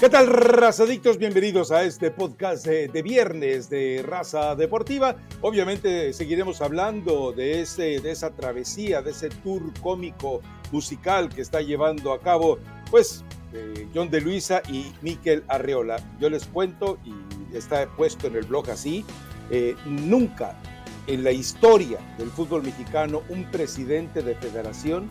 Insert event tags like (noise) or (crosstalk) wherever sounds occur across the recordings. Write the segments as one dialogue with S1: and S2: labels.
S1: ¿Qué tal, razadictos? Bienvenidos a este podcast de, viernes de Raza Deportiva. Obviamente seguiremos hablando de, ese, de esa travesía, de ese tour cómico musical que está llevando a cabo, pues, eh, John de Luisa y Miquel Arreola. Yo les cuento, y está puesto en el blog así, eh, nunca en la historia del fútbol mexicano un presidente de federación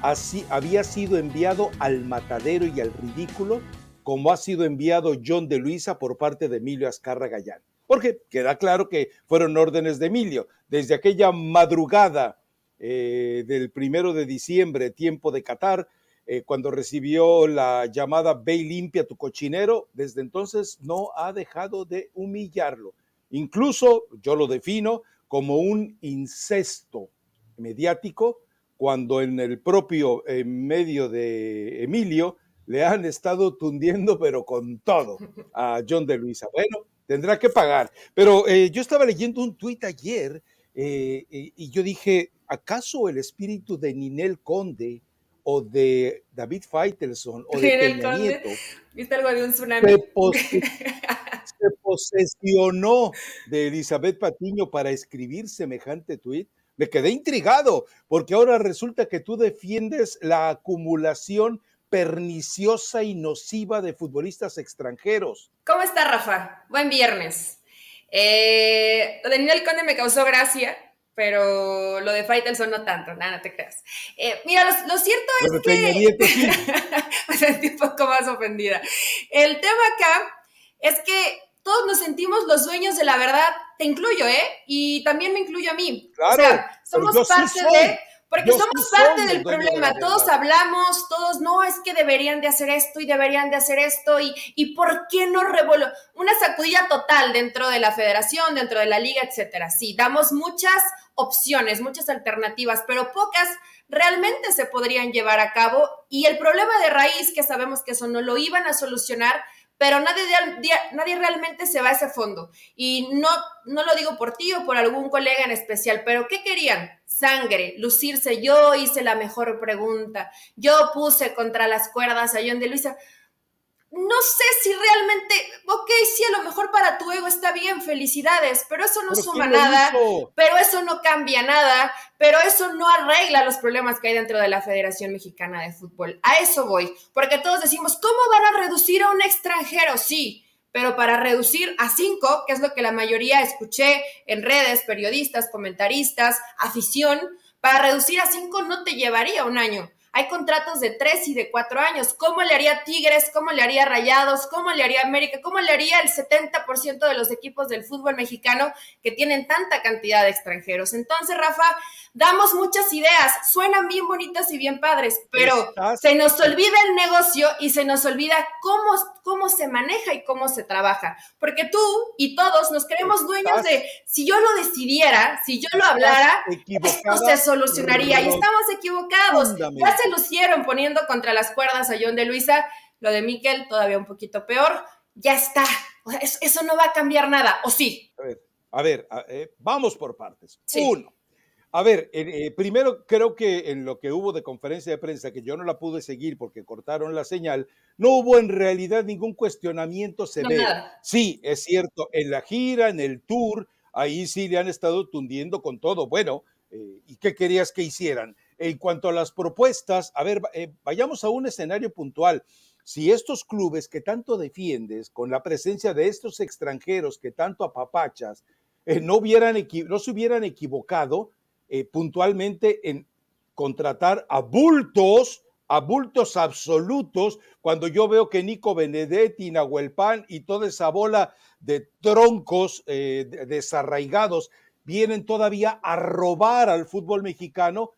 S1: así había sido enviado al matadero y al ridículo como ha sido enviado John de Luisa por parte de Emilio Azcarra Gallán. Porque queda claro que fueron órdenes de Emilio. Desde aquella madrugada eh, del primero de diciembre, tiempo de Qatar, eh, cuando recibió la llamada Ve limpia tu cochinero, desde entonces no ha dejado de humillarlo. Incluso yo lo defino como un incesto mediático, cuando en el propio eh, medio de Emilio le han estado tundiendo, pero con todo, a John de Luisa. Bueno, tendrá que pagar. Pero eh, yo estaba leyendo un tuit ayer eh, y yo dije, ¿acaso el espíritu de Ninel Conde o de David Feitelson o de Peña Nieto
S2: ¿Viste algo de un tsunami?
S1: Se, posesionó de Elizabeth Patiño para escribir semejante tuit? Me quedé intrigado, porque ahora resulta que tú defiendes la acumulación perniciosa y nociva de futbolistas extranjeros.
S2: ¿Cómo está, Rafa? Buen viernes. Eh, lo de Ninel Conde me causó gracia, pero lo de Faitelson no tanto, nada, no te creas. Eh, mira, lo, cierto es que... (laughs) me sentí un poco más ofendida. El tema acá es que todos nos sentimos los dueños de la verdad, te incluyo, ¿eh? Y también me incluyo a mí.
S1: Claro, o sea,
S2: somos parte de porque somos parte del problema, todos hablamos, todos, no, es que deberían de hacer esto y deberían de hacer esto y, y por qué no revolo una sacudida total dentro de la federación, dentro de la liga, etcétera. Sí, damos muchas opciones, muchas alternativas, pero pocas realmente se podrían llevar a cabo y el problema de raíz, que sabemos que eso no lo iban a solucionar, pero nadie, nadie realmente se va a ese fondo. Y no, no lo digo por ti o por algún colega en especial, pero ¿qué querían? Sangre, lucirse. Yo hice la mejor pregunta. Yo puse contra las cuerdas a John de Luisa no sé si realmente, ok, sí, a lo mejor para tu ego está bien, felicidades, pero eso no suma nada, pero eso no cambia nada, pero eso no arregla los problemas que hay dentro de la Federación Mexicana de Fútbol. A eso voy, porque todos decimos, ¿cómo van a reducir a un extranjero? Sí, pero para reducir a cinco, que es lo que la mayoría escuché en redes, periodistas, comentaristas, afición, para reducir a cinco no te llevaría un año hay contratos de tres y de cuatro años. ¿Cómo le haría Tigres? ¿Cómo le haría Rayados? ¿Cómo le haría América? ¿Cómo le haría el 70% de los equipos del fútbol mexicano que tienen tanta cantidad de extranjeros? Entonces, Rafa, damos muchas ideas, suenan bien bonitas y bien padres, pero se nos olvida el negocio y se nos olvida cómo, cómo se maneja y cómo se trabaja. Porque tú y todos nos creemos dueños de, si yo lo decidiera, si yo lo hablara, esto se solucionaría. Y estamos equivocados se lucieron poniendo contra las cuerdas a John de Luisa. Lo de Miquel todavía un poquito peor. Ya está. Eso no va a cambiar nada, ¿o sí?
S1: A ver, a ver, eh, vamos por partes. Uno. A ver, eh, primero creo que en lo que hubo de conferencia de prensa, que yo no la pude seguir porque cortaron la señal, no hubo en realidad ningún cuestionamiento severo. sí, es cierto, en la gira, en el tour, ahí sí le han estado tundiendo con todo. Bueno, eh, ¿y qué querías que hicieran? En cuanto a las propuestas, a ver, eh, vayamos a un escenario puntual. Si estos clubes que tanto defiendes, con la presencia de estos extranjeros que tanto apapachas, eh, no, hubieran no se hubieran equivocado eh, puntualmente en contratar a bultos, a bultos absolutos, cuando yo veo que Nico Benedetti, Nahuel Pan y toda esa bola de troncos desarraigados vienen todavía a robar al fútbol mexicano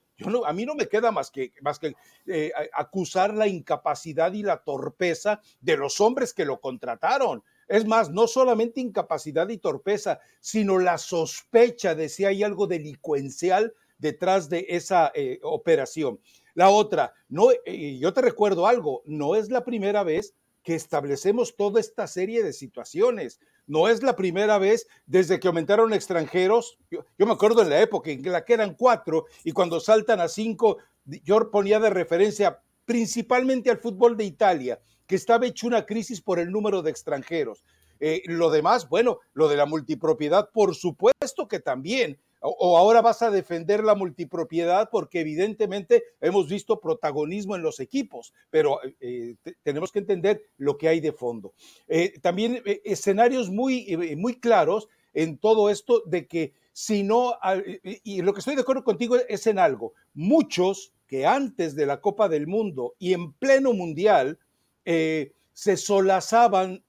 S1: a mí no me queda más que, más que eh, acusar la incapacidad y la torpeza de los hombres que lo contrataron. Es más, no solamente incapacidad y torpeza, sino la sospecha de si hay algo delincuencial detrás de esa eh, operación. La otra, no, eh, yo te recuerdo algo, no es la primera vez que establecemos toda esta serie de situaciones. No es la primera vez desde que aumentaron extranjeros. Yo, me acuerdo en la época en la que eran cuatro y cuando saltan a cinco, yo ponía de referencia principalmente al fútbol de Italia, que estaba hecho una crisis por el número de extranjeros. Eh, lo demás, bueno, lo de la multipropiedad, por supuesto que también. O, ahora vas a defender la multipropiedad porque evidentemente hemos visto protagonismo en los equipos, pero eh, tenemos que entender lo que hay de fondo. Eh, también escenarios muy, muy claros en todo esto de que si no, y lo que estoy de acuerdo contigo es en algo, muchos que antes de la Copa del Mundo y en pleno mundial se solazaban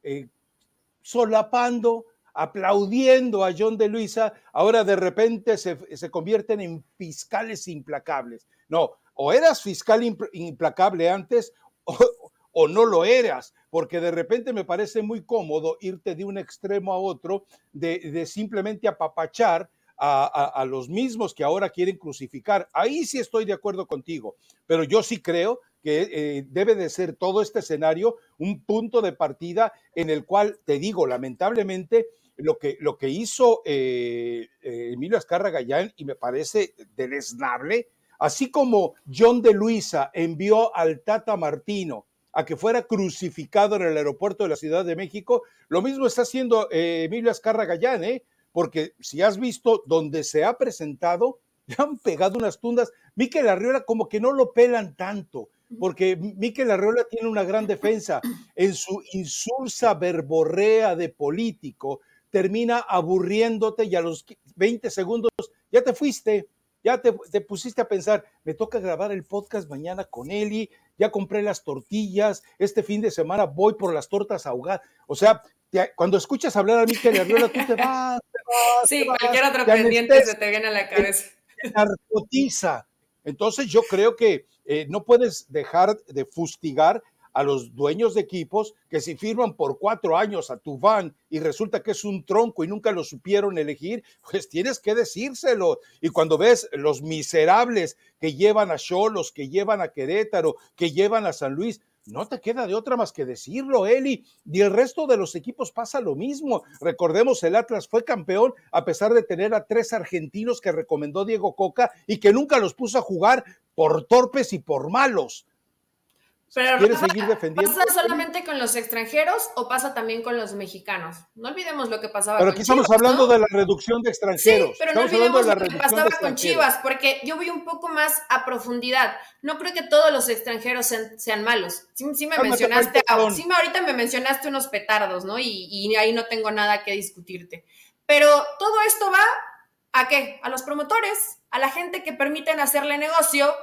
S1: solapando, aplaudiendo a John de Luisa, ahora de repente se, convierten en fiscales implacables. No, o eras fiscal implacable antes (laughs) o, no lo eras, porque de repente me parece muy cómodo irte de un extremo a otro, de, simplemente apapachar a, los mismos que ahora quieren crucificar. Ahí sí estoy de acuerdo contigo, pero yo sí creo que eh, debe de ser todo este escenario un punto de partida en el cual, te digo, lamentablemente, lo que, lo que hizo eh, eh, Emilio Azcarra Gallán, y me parece deleznable, así como John de Luisa envió al Tata Martino a que fuera crucificado en el aeropuerto de la Ciudad de México, lo mismo está haciendo Emilio Azcarra Gallán, ¿eh? porque si has visto donde se ha presentado, le han pegado unas tundas. Miquel Arriola como que no lo pelan tanto porque Miquel Arreola tiene una gran defensa. En su insulsa verborrea de político, termina aburriéndote y a los 20 segundos ya te fuiste, ya te, pusiste a pensar, me toca grabar el podcast mañana con Eli, ya compré las tortillas, este fin de semana voy por las tortas ahogadas. O sea, cuando escuchas hablar a Miquel Arreola, tú te vas.
S2: sí, cualquier otro pendiente se te viene a la cabeza.
S1: narcotiza. Entonces yo creo que eh, no puedes dejar de fustigar a los dueños de equipos que si firman por cuatro años a tu van y resulta que es un tronco y nunca lo supieron elegir, pues tienes que decírselo. Y cuando ves los miserables que llevan a Cholos, que llevan a Querétaro, que llevan a San Luis, no te queda de otra más que decirlo, Eli. Y el resto de los equipos pasa lo mismo. Recordemos, el Atlas fue campeón a pesar de tener a tres argentinos que recomendó Diego Coca y que nunca los puso a jugar por torpes y por malos.
S2: Pero ¿Quieres seguir defendiendo? ¿Pasa solamente con los extranjeros o pasa también con los mexicanos? No olvidemos lo que pasaba
S1: pero aquí estamos hablando de la reducción de extranjeros.
S2: Sí, pero no olvidemos lo que pasaba con Chivas, porque yo voy un poco más a profundidad. No creo que todos los extranjeros sean, malos. Sí, me mencionaste, sí, ahorita me mencionaste unos petardos, ¿no? Y, y ahí no tengo nada que discutirte. Pero todo esto va a qué? A los promotores, a la gente que permiten hacerle negocio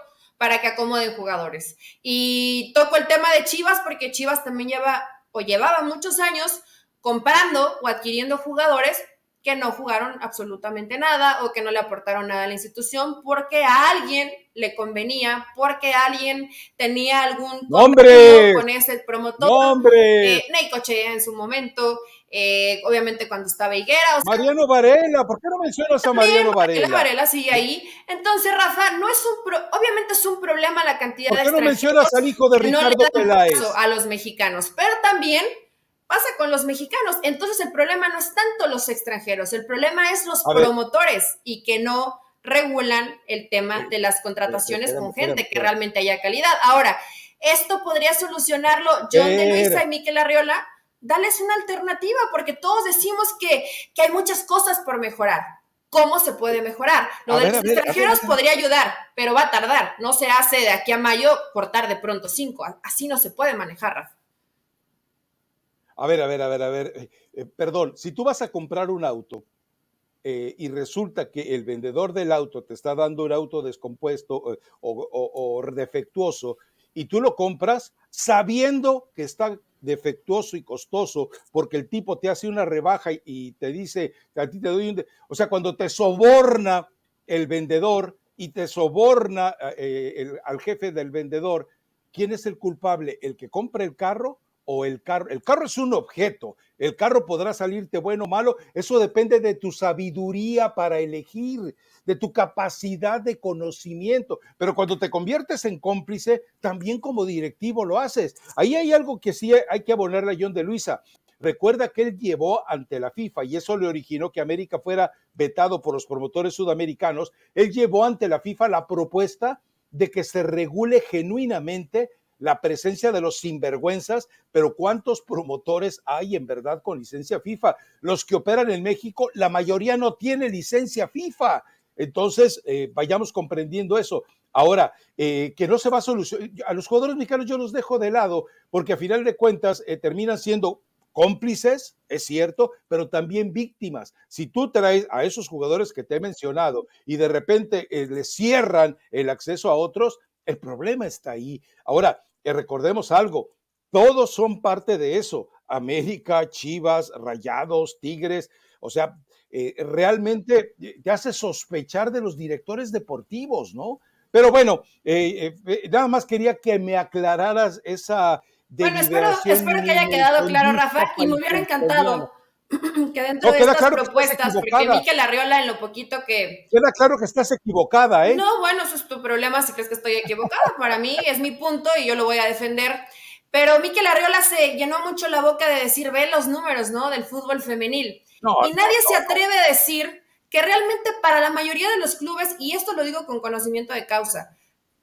S2: para que acomoden jugadores. Y toco el tema de Chivas porque Chivas también lleva o llevaba muchos años comprando o adquiriendo jugadores que no jugaron absolutamente nada o que no le aportaron nada a la institución porque a alguien le convenía, porque alguien tenía algún
S1: nombre
S2: con ese promotor.
S1: ¡Nombre!
S2: Eh, en su momento, eh, obviamente cuando estaba Higuera.
S1: Mariano Varela, ¿por qué no mencionas a Mariano Varela?
S2: Varela sigue ahí. Entonces, Rafa, no es un obviamente es un problema la cantidad
S1: de
S2: ¿Por qué
S1: no mencionas al hijo de Ricardo Peláez?
S2: A los mexicanos, pero también pasa con los mexicanos. Entonces, el problema no es tanto los extranjeros, el problema es los promotores y que no regulan el tema de las contrataciones con gente que realmente haya calidad. Ahora, esto podría solucionarlo John de Luisa y Miquel Arriola dales una alternativa, porque todos decimos que, hay muchas cosas por mejorar. ¿Cómo se puede mejorar? Lo de los extranjeros podría ayudar, pero va a tardar. No se hace de aquí a mayo cortar de pronto cinco. Así no se puede manejar, Rafa.
S1: A ver, a ver, a ver, a ver. Eh, eh, perdón, si tú vas a comprar un auto eh, y resulta que el vendedor del auto te está dando un auto descompuesto o defectuoso y tú lo compras sabiendo que está defectuoso y costoso porque el tipo te hace una rebaja y, te dice a ti te doy un... O sea, cuando te soborna el vendedor y te soborna eh, al jefe del vendedor, ¿quién es el culpable? ¿El que compra el carro o el carro. El carro es un objeto. El carro podrá salirte bueno o malo. Eso depende de tu sabiduría para elegir, de tu capacidad de conocimiento. Pero cuando te conviertes en cómplice, también como directivo lo haces. Ahí hay algo que sí hay que abonarle a John de Luisa. Recuerda que él llevó ante la FIFA y eso le originó que América fuera vetado por los promotores sudamericanos. Él llevó ante la FIFA la propuesta de que se regule genuinamente la presencia de los sinvergüenzas, pero ¿cuántos promotores hay en verdad con licencia FIFA? Los que operan en México, la mayoría no tiene licencia FIFA. Entonces, eh, vayamos comprendiendo eso. Ahora, eh, que no se va a solucionar, a los jugadores mexicanos yo los dejo de lado, porque a final de cuentas eh, terminan siendo cómplices, es cierto, pero también víctimas. Si tú traes a esos jugadores que te he mencionado y de repente les cierran el acceso a otros, el problema está ahí. Ahora, recordemos algo, todos son parte de eso. América, Chivas, Rayados, Tigres, o sea, eh, realmente eh, te hace sospechar de los directores deportivos, ¿no? Pero bueno, eh, nada más quería que me aclararas esa
S2: bueno, espero, espero que haya quedado claro, Rafa, y me hubiera encantado (clears throat) que dentro de estas propuestas, porque Miquel Arriola en lo poquito que...
S1: Queda claro que estás equivocada, ¿eh?
S2: No, bueno, eso es tu problema si crees que estoy equivocada. (laughs) Para mí es mi punto y yo lo voy a defender. Pero Miquel Arriola se llenó mucho la boca de decir, ve los números, ¿no? Del fútbol femenil. y nadie se atreve a decir que realmente para la mayoría de los clubes, y esto lo digo con conocimiento de causa,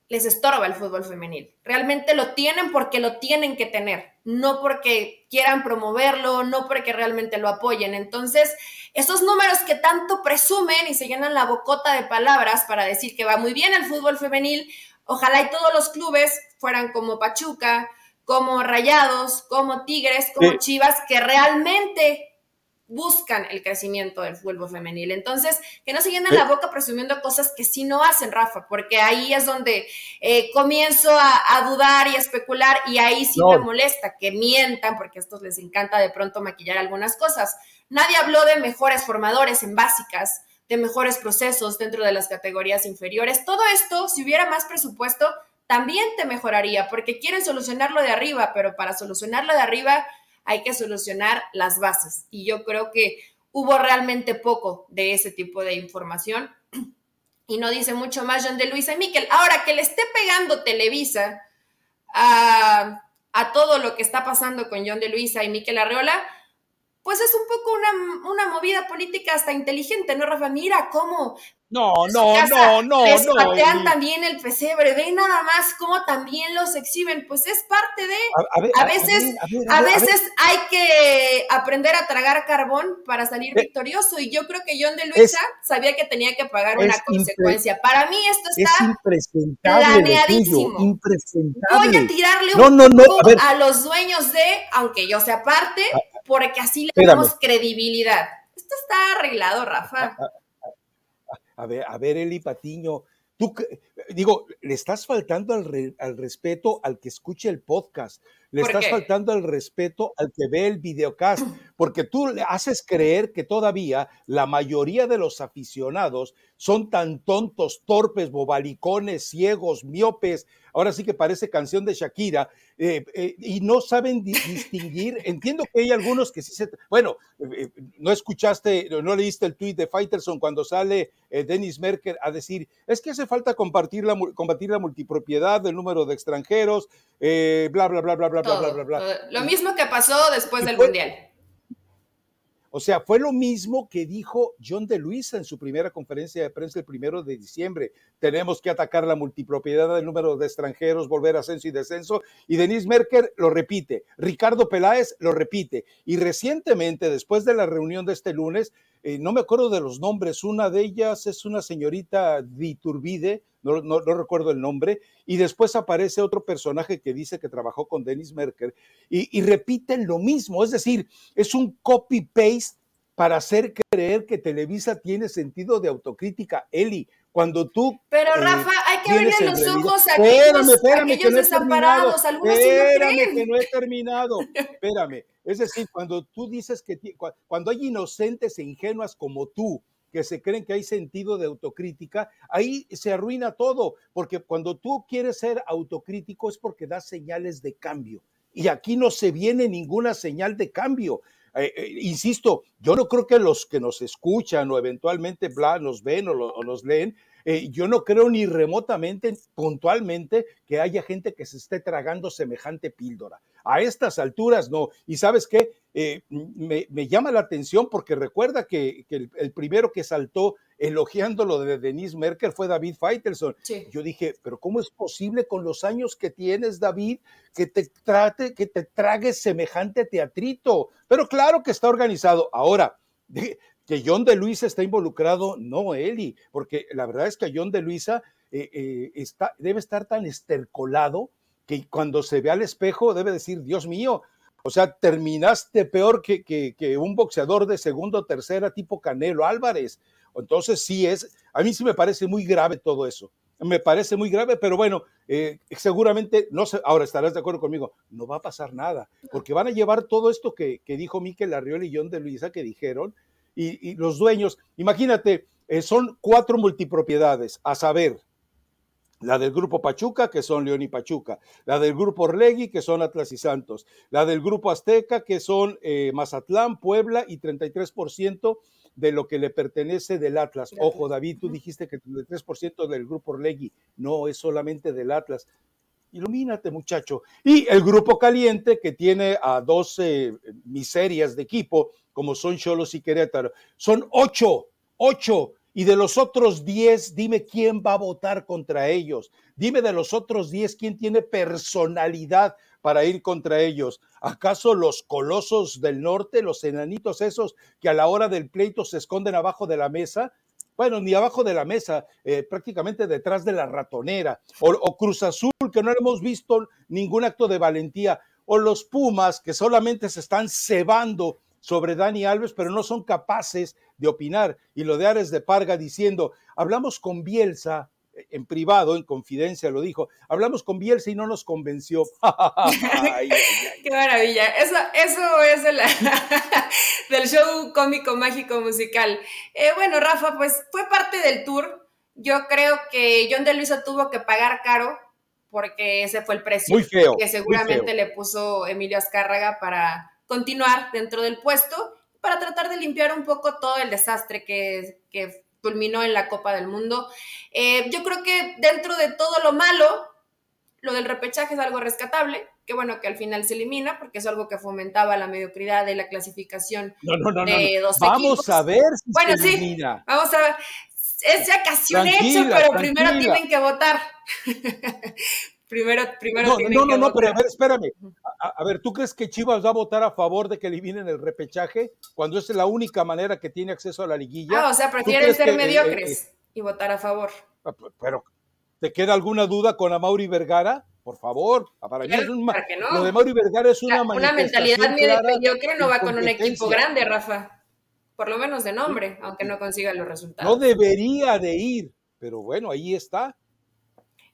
S2: les estorba el fútbol femenil. Realmente lo tienen porque lo tienen que tener, no porque quieran promoverlo, no porque realmente lo apoyen. Entonces, esos números que tanto presumen y se llenan la bocota de palabras para decir que va muy bien el fútbol femenil, ojalá y todos los clubes fueran como Pachuca, como Rayados, como Tigres, como Chivas, que realmente buscan el crecimiento del fútbol femenil. Entonces, que no se llenen la boca presumiendo cosas que sí no hacen, Rafa, porque ahí es donde eh, comienzo a, dudar y a especular y ahí sí me molesta que mientan, porque a estos les encanta de pronto maquillar algunas cosas. Nadie habló de mejores formadores en básicas, de mejores procesos dentro de las categorías inferiores. Todo esto, si hubiera más presupuesto, también te mejoraría, porque quieren solucionarlo de arriba, pero para solucionarlo de arriba hay que solucionar las bases. Y yo creo que hubo realmente poco de ese tipo de información. Y no dice mucho más John de Luisa y Miquel. Ahora que le esté pegando Televisa a, todo lo que está pasando con John de Luisa y Miquel Arreola, pues es un poco una, una, movida política hasta inteligente, ¿no, Rafa? Mira cómo
S1: no, no, no, no,
S2: les
S1: no.
S2: patean también el pesebre, ve nada más cómo también los exhiben, pues es parte de. A, veces, a, veces hay que aprender a tragar carbón para salir victorioso, y yo creo que John de Luisa sabía que tenía que pagar una consecuencia. Para mí esto está planeadísimo.
S1: Impresentable.
S2: Voy a tirarle un poco a, los dueños de, aunque yo sea parte, porque así le damos credibilidad. Esto está arreglado, Rafa.
S1: Ah, a ver, a ver, Eli Patiño, tú, digo, le estás faltando al, al respeto al que escuche el podcast, le estás faltando al respeto al que ve el videocast, porque tú le haces creer que todavía la mayoría de los aficionados son tan tontos, torpes, bobalicones, ciegos, miopes, ahora sí que parece canción de Shakira, eh, eh, y no saben (laughs) distinguir. Entiendo que hay algunos que sí se. Bueno, eh, no escuchaste, no leíste el tweet de Fighterson cuando sale Dennis Merker a decir: es que hace falta compartir la, combatir la multipropiedad, el número de extranjeros, bla, bla, bla, bla, bla, bla, bla, bla.
S2: Lo mismo que pasó después del Mundial.
S1: O sea, fue lo mismo que dijo John de Luisa en su primera conferencia de prensa el primero de diciembre. Tenemos que atacar la multipropiedad del número de extranjeros, volver a ascenso y descenso. Y Denise Merker lo repite, Ricardo Peláez lo repite. Y recientemente, después de la reunión de este lunes, eh, no me acuerdo de los nombres, una de ellas es una señorita Diturbide, no, recuerdo el nombre, y después aparece otro personaje que dice que trabajó con Dennis Merker y, repiten lo mismo, es decir, es un copy-paste para hacer creer que Televisa tiene sentido de autocrítica. Eli, cuando tú...
S2: Pero eh, Rafa, hay que abrirle los ojos a aquellos, espérame, que no desamparados, algunos
S1: espérame, que no he terminado, (laughs) espérame. Es decir, cuando tú dices que cuando hay inocentes e ingenuas como tú, que se creen que hay sentido de autocrítica, ahí se arruina todo, porque cuando tú quieres ser autocrítico es porque das señales de cambio. Y aquí no se viene ninguna señal de cambio. Eh, eh, insisto, yo no creo que los que nos escuchan o eventualmente bla, nos ven o, o nos leen, eh, yo no creo ni remotamente, puntualmente, que haya gente que se esté tragando semejante píldora. A estas alturas no. Y sabes qué, eh, me, llama la atención porque recuerda que, el, primero que saltó elogiando lo de Denise Merker fue David Feitelson. Yo dije, pero ¿cómo es posible con los años que tienes, David, que te trate, que te tragues semejante teatrito? Pero claro que está organizado. Ahora, que John de Luisa está involucrado, no, Eli, porque la verdad es que John de Luisa eh, eh, está, debe estar tan estercolado que cuando se ve al espejo debe decir, Dios mío, o sea, terminaste peor que, que, un boxeador de segunda o tercera tipo Canelo Álvarez. Entonces sí es, a mí sí me parece muy grave todo eso. Me parece muy grave, pero bueno, eh, seguramente, no sé, ahora estarás de acuerdo conmigo, no va a pasar nada, porque van a llevar todo esto que, que dijo Miquel Arriola y John de Luisa que dijeron, y, los dueños, imagínate, eh, son cuatro multipropiedades, a saber, la del grupo Pachuca, que son León y Pachuca, la del grupo Orlegui, que son Atlas y Santos, la del grupo Azteca, que son eh, Mazatlán, Puebla y 33% de lo que le pertenece del Atlas. Ojo, David, tú dijiste que 33% del grupo Orlegui, no es solamente del Atlas. Ilumínate, muchacho. Y el grupo caliente, que tiene a 12 miserias de equipo, como son Cholos y Querétaro, son ocho, ocho y de los otros 10, dime quién va a votar contra ellos. Dime de los otros 10 quién tiene personalidad para ir contra ellos. ¿Acaso los colosos del norte, los enanitos esos que a la hora del pleito se esconden abajo de la mesa? Bueno, ni abajo de la mesa, eh, prácticamente detrás de la ratonera. O, o Cruz Azul, que no hemos visto ningún acto de valentía. O los Pumas, que solamente se están cebando sobre Dani Alves, pero no son capaces de opinar. Y lo de Ares de Parga diciendo, hablamos con Bielsa, eh, en privado, en confidencia lo dijo, hablamos con Bielsa y no nos convenció. (laughs)
S2: Qué maravilla. Eso, eso es (laughs) del show cómico, mágico, musical. Eh, bueno, Rafa, pues fue parte del tour. Yo creo que John de Luisa tuvo que pagar caro porque ese fue el precio que seguramente le puso Emilio Azcárraga para continuar dentro del puesto para tratar de limpiar un poco todo el desastre que, culminó en la Copa del Mundo. Eh, yo creo que dentro de todo lo malo, lo del repechaje es algo rescatable. Qué bueno que al final se elimina, porque es algo que fomentaba la mediocridad de la clasificación
S1: no, no, no, de dos Vamos a ver si
S2: bueno, sí, vamos a ver. Es ya casi un hecho, pero primero tienen que votar. (laughs) Primero, primero
S1: no, no, no, no, pero a ver, espérame. A, ver, ¿tú crees que Chivas va a votar a favor de que eliminen el repechaje cuando es la única manera que tiene acceso a la liguilla?
S2: Ah, o sea, prefieren ser eh, mediocres eh, y votar a favor.
S1: Ah, pero, ¿te queda alguna duda con Amauri Vergara? Por favor, para mí es un, no? lo de Mauri Vergara es una
S2: Una mentalidad mediocre no va con un equipo grande, Rafa. Por lo menos de nombre, aunque no consiga los resultados.
S1: No debería de ir, pero bueno, ahí está.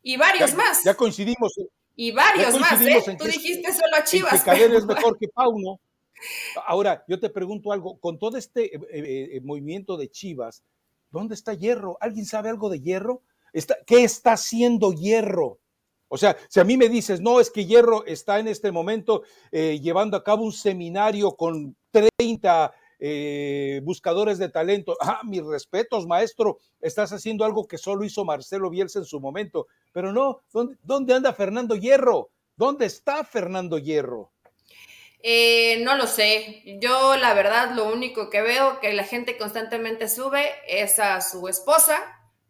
S2: Y varios más.
S1: Ya coincidimos.
S2: Y varios más, ¿eh? Tú dijiste solo a Chivas.
S1: que es mejor que Pauno. (laughs) Ahora, yo te pregunto algo, con todo este eh, eh, eh, movimiento de Chivas, ¿dónde está Hierro? ¿Alguien sabe algo de Hierro? Está, ¿Qué está haciendo Hierro? O sea, si a mí me dices, no, es que Hierro está en este momento llevando a cabo un seminario con 30 eh, buscadores de talento. Ah, mis respetos, maestro, estás haciendo algo que solo hizo Marcelo Bielsa en su momento. Pero no, ¿dónde, anda Fernando Hierro? ¿Dónde está Fernando Hierro?
S2: Eh, no lo sé. Yo la verdad lo único que veo que la gente constantemente sube es a su esposa,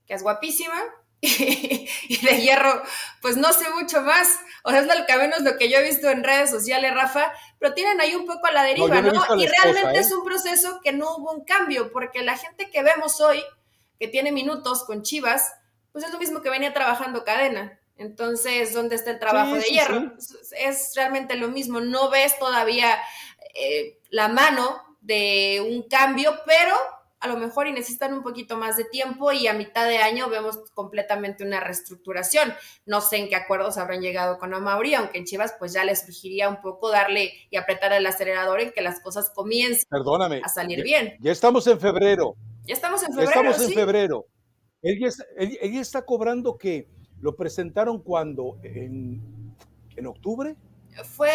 S2: que es guapísima, (laughs) y de hierro, pues no sé mucho más. O sea, es lo que menos lo que yo he visto en redes sociales, Rafa, pero tienen ahí un poco a la deriva, ¿no? y realmente ¿eh? es un proceso que no hubo un cambio, porque la gente que vemos hoy, que tiene minutos con Chivas, pues es lo mismo que venía trabajando cadena. Entonces, ¿dónde está el trabajo de hierro? Es realmente lo mismo. No ves todavía eh, la mano de un cambio, pero a lo mejor y necesitan un poquito más de tiempo y a mitad de año vemos completamente una reestructuración. No sé en qué acuerdos habrán llegado con Amauri, aunque en Chivas pues ya les surgiría un poco darle y apretar el acelerador en que las cosas comiencen a salir bien.
S1: Ya estamos en febrero.
S2: Ya estamos en febrero.
S1: estamos en febrero. Ella, está cobrando que lo presentaron cuando en, en octubre.
S2: Fue,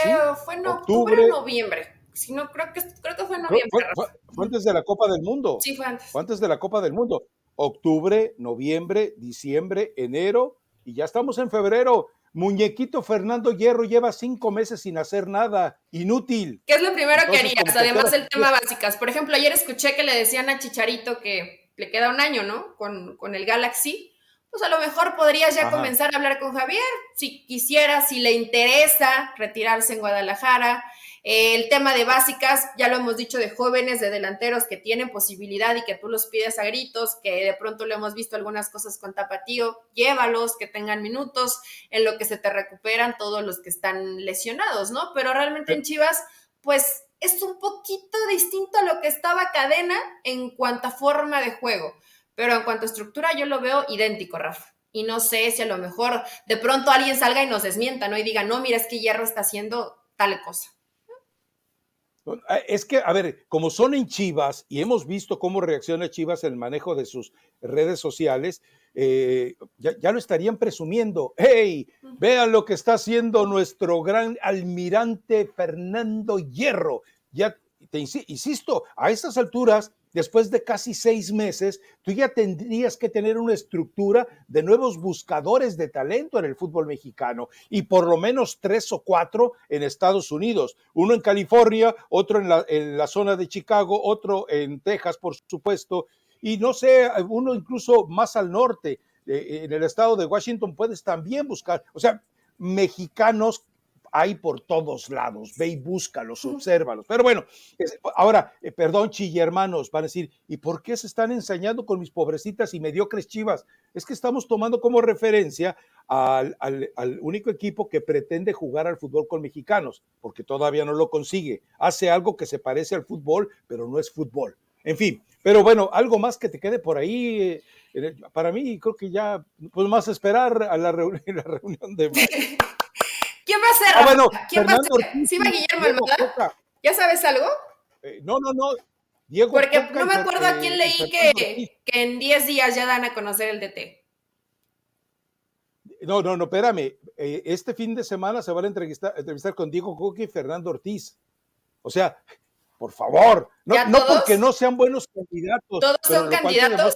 S2: fue en octubre o noviembre si no, creo que, creo que fue en noviembre.
S1: Fue, antes de la Copa del Mundo.
S2: Sí, fue antes.
S1: Fue antes de la Copa del Mundo. Octubre, noviembre, diciembre, enero y ya estamos en febrero. Muñequito Fernando Hierro lleva cinco meses sin hacer nada, inútil.
S2: ¿Qué es lo primero que harías? Además del tema básicas. Por ejemplo, ayer escuché que le decían a Chicharito que le queda un año, ¿no? Con, con el Galaxy, pues a lo mejor podrías ya comenzar a hablar con Javier, si quisiera, si le interesa retirarse en Guadalajara. Eh, el tema de básicas, ya lo hemos dicho, de jóvenes, de delanteros que tienen posibilidad y que tú los pides a gritos, que de pronto le hemos visto algunas cosas con Tapatío, llévalos, que tengan minutos, en lo que se te recuperan todos los que están lesionados, ¿no? Pero realmente en Chivas, pues es un poquito distinto a lo que estaba Cadena en cuanto a forma de juego. Pero en cuanto a estructura, yo lo veo idéntico, Rafa. Y no sé si a lo mejor de pronto alguien salga y nos desmienta, ¿no? Y diga, no, mira, es que Hierro está haciendo tal cosa.
S1: Es que, a ver, como son en Chivas y hemos visto cómo reacciona Chivas en el manejo de sus redes sociales, eh, ya, lo estarían presumiendo. ¡Hey! Vean lo que está haciendo nuestro gran almirante Fernando Hierro. Ya te insisto, a estas alturas después de casi seis meses, tú ya tendrías que tener una estructura de nuevos buscadores de talento en el fútbol mexicano y por lo menos tres o cuatro en Estados Unidos, uno en California, otro en la, zona de Chicago, otro en Texas, por supuesto, y no sé, uno incluso más al norte, eh, en el estado de Washington, puedes también buscar, o sea, mexicanos hay por todos lados. Ve y búscalos, obsérvalos. Pero bueno, ahora, eh, perdón, chille hermanos, van a decir, ¿y por qué se están ensañando con mis pobrecitas y mediocres chivas? Es que estamos tomando como referencia al, único equipo que pretende jugar al fútbol con mexicanos, porque todavía no lo consigue. Hace algo que se parece al fútbol, pero no es fútbol. En fin, pero bueno, algo más que te quede por ahí. Eh, para mí, creo que ya, pues más esperar a la, (laughs) la reunión de. (laughs)
S2: ¿Quién va a ser? Ah, bueno, ¿Quién va a ser? ¿Sí va Guillermo Almada? ¿Ya sabes algo?
S1: Eh, no, no, no. Diego
S2: Porque no me acuerdo a quién leí que, que en 10 días ya dan a conocer el DT.
S1: No, no, no, espérame. Eh, este fin de semana se van a entrevistar, entrevistar con Diego Coque y Fernando Ortiz. O sea, por favor, no, no porque no sean buenos candidatos.
S2: Todos son candidatos.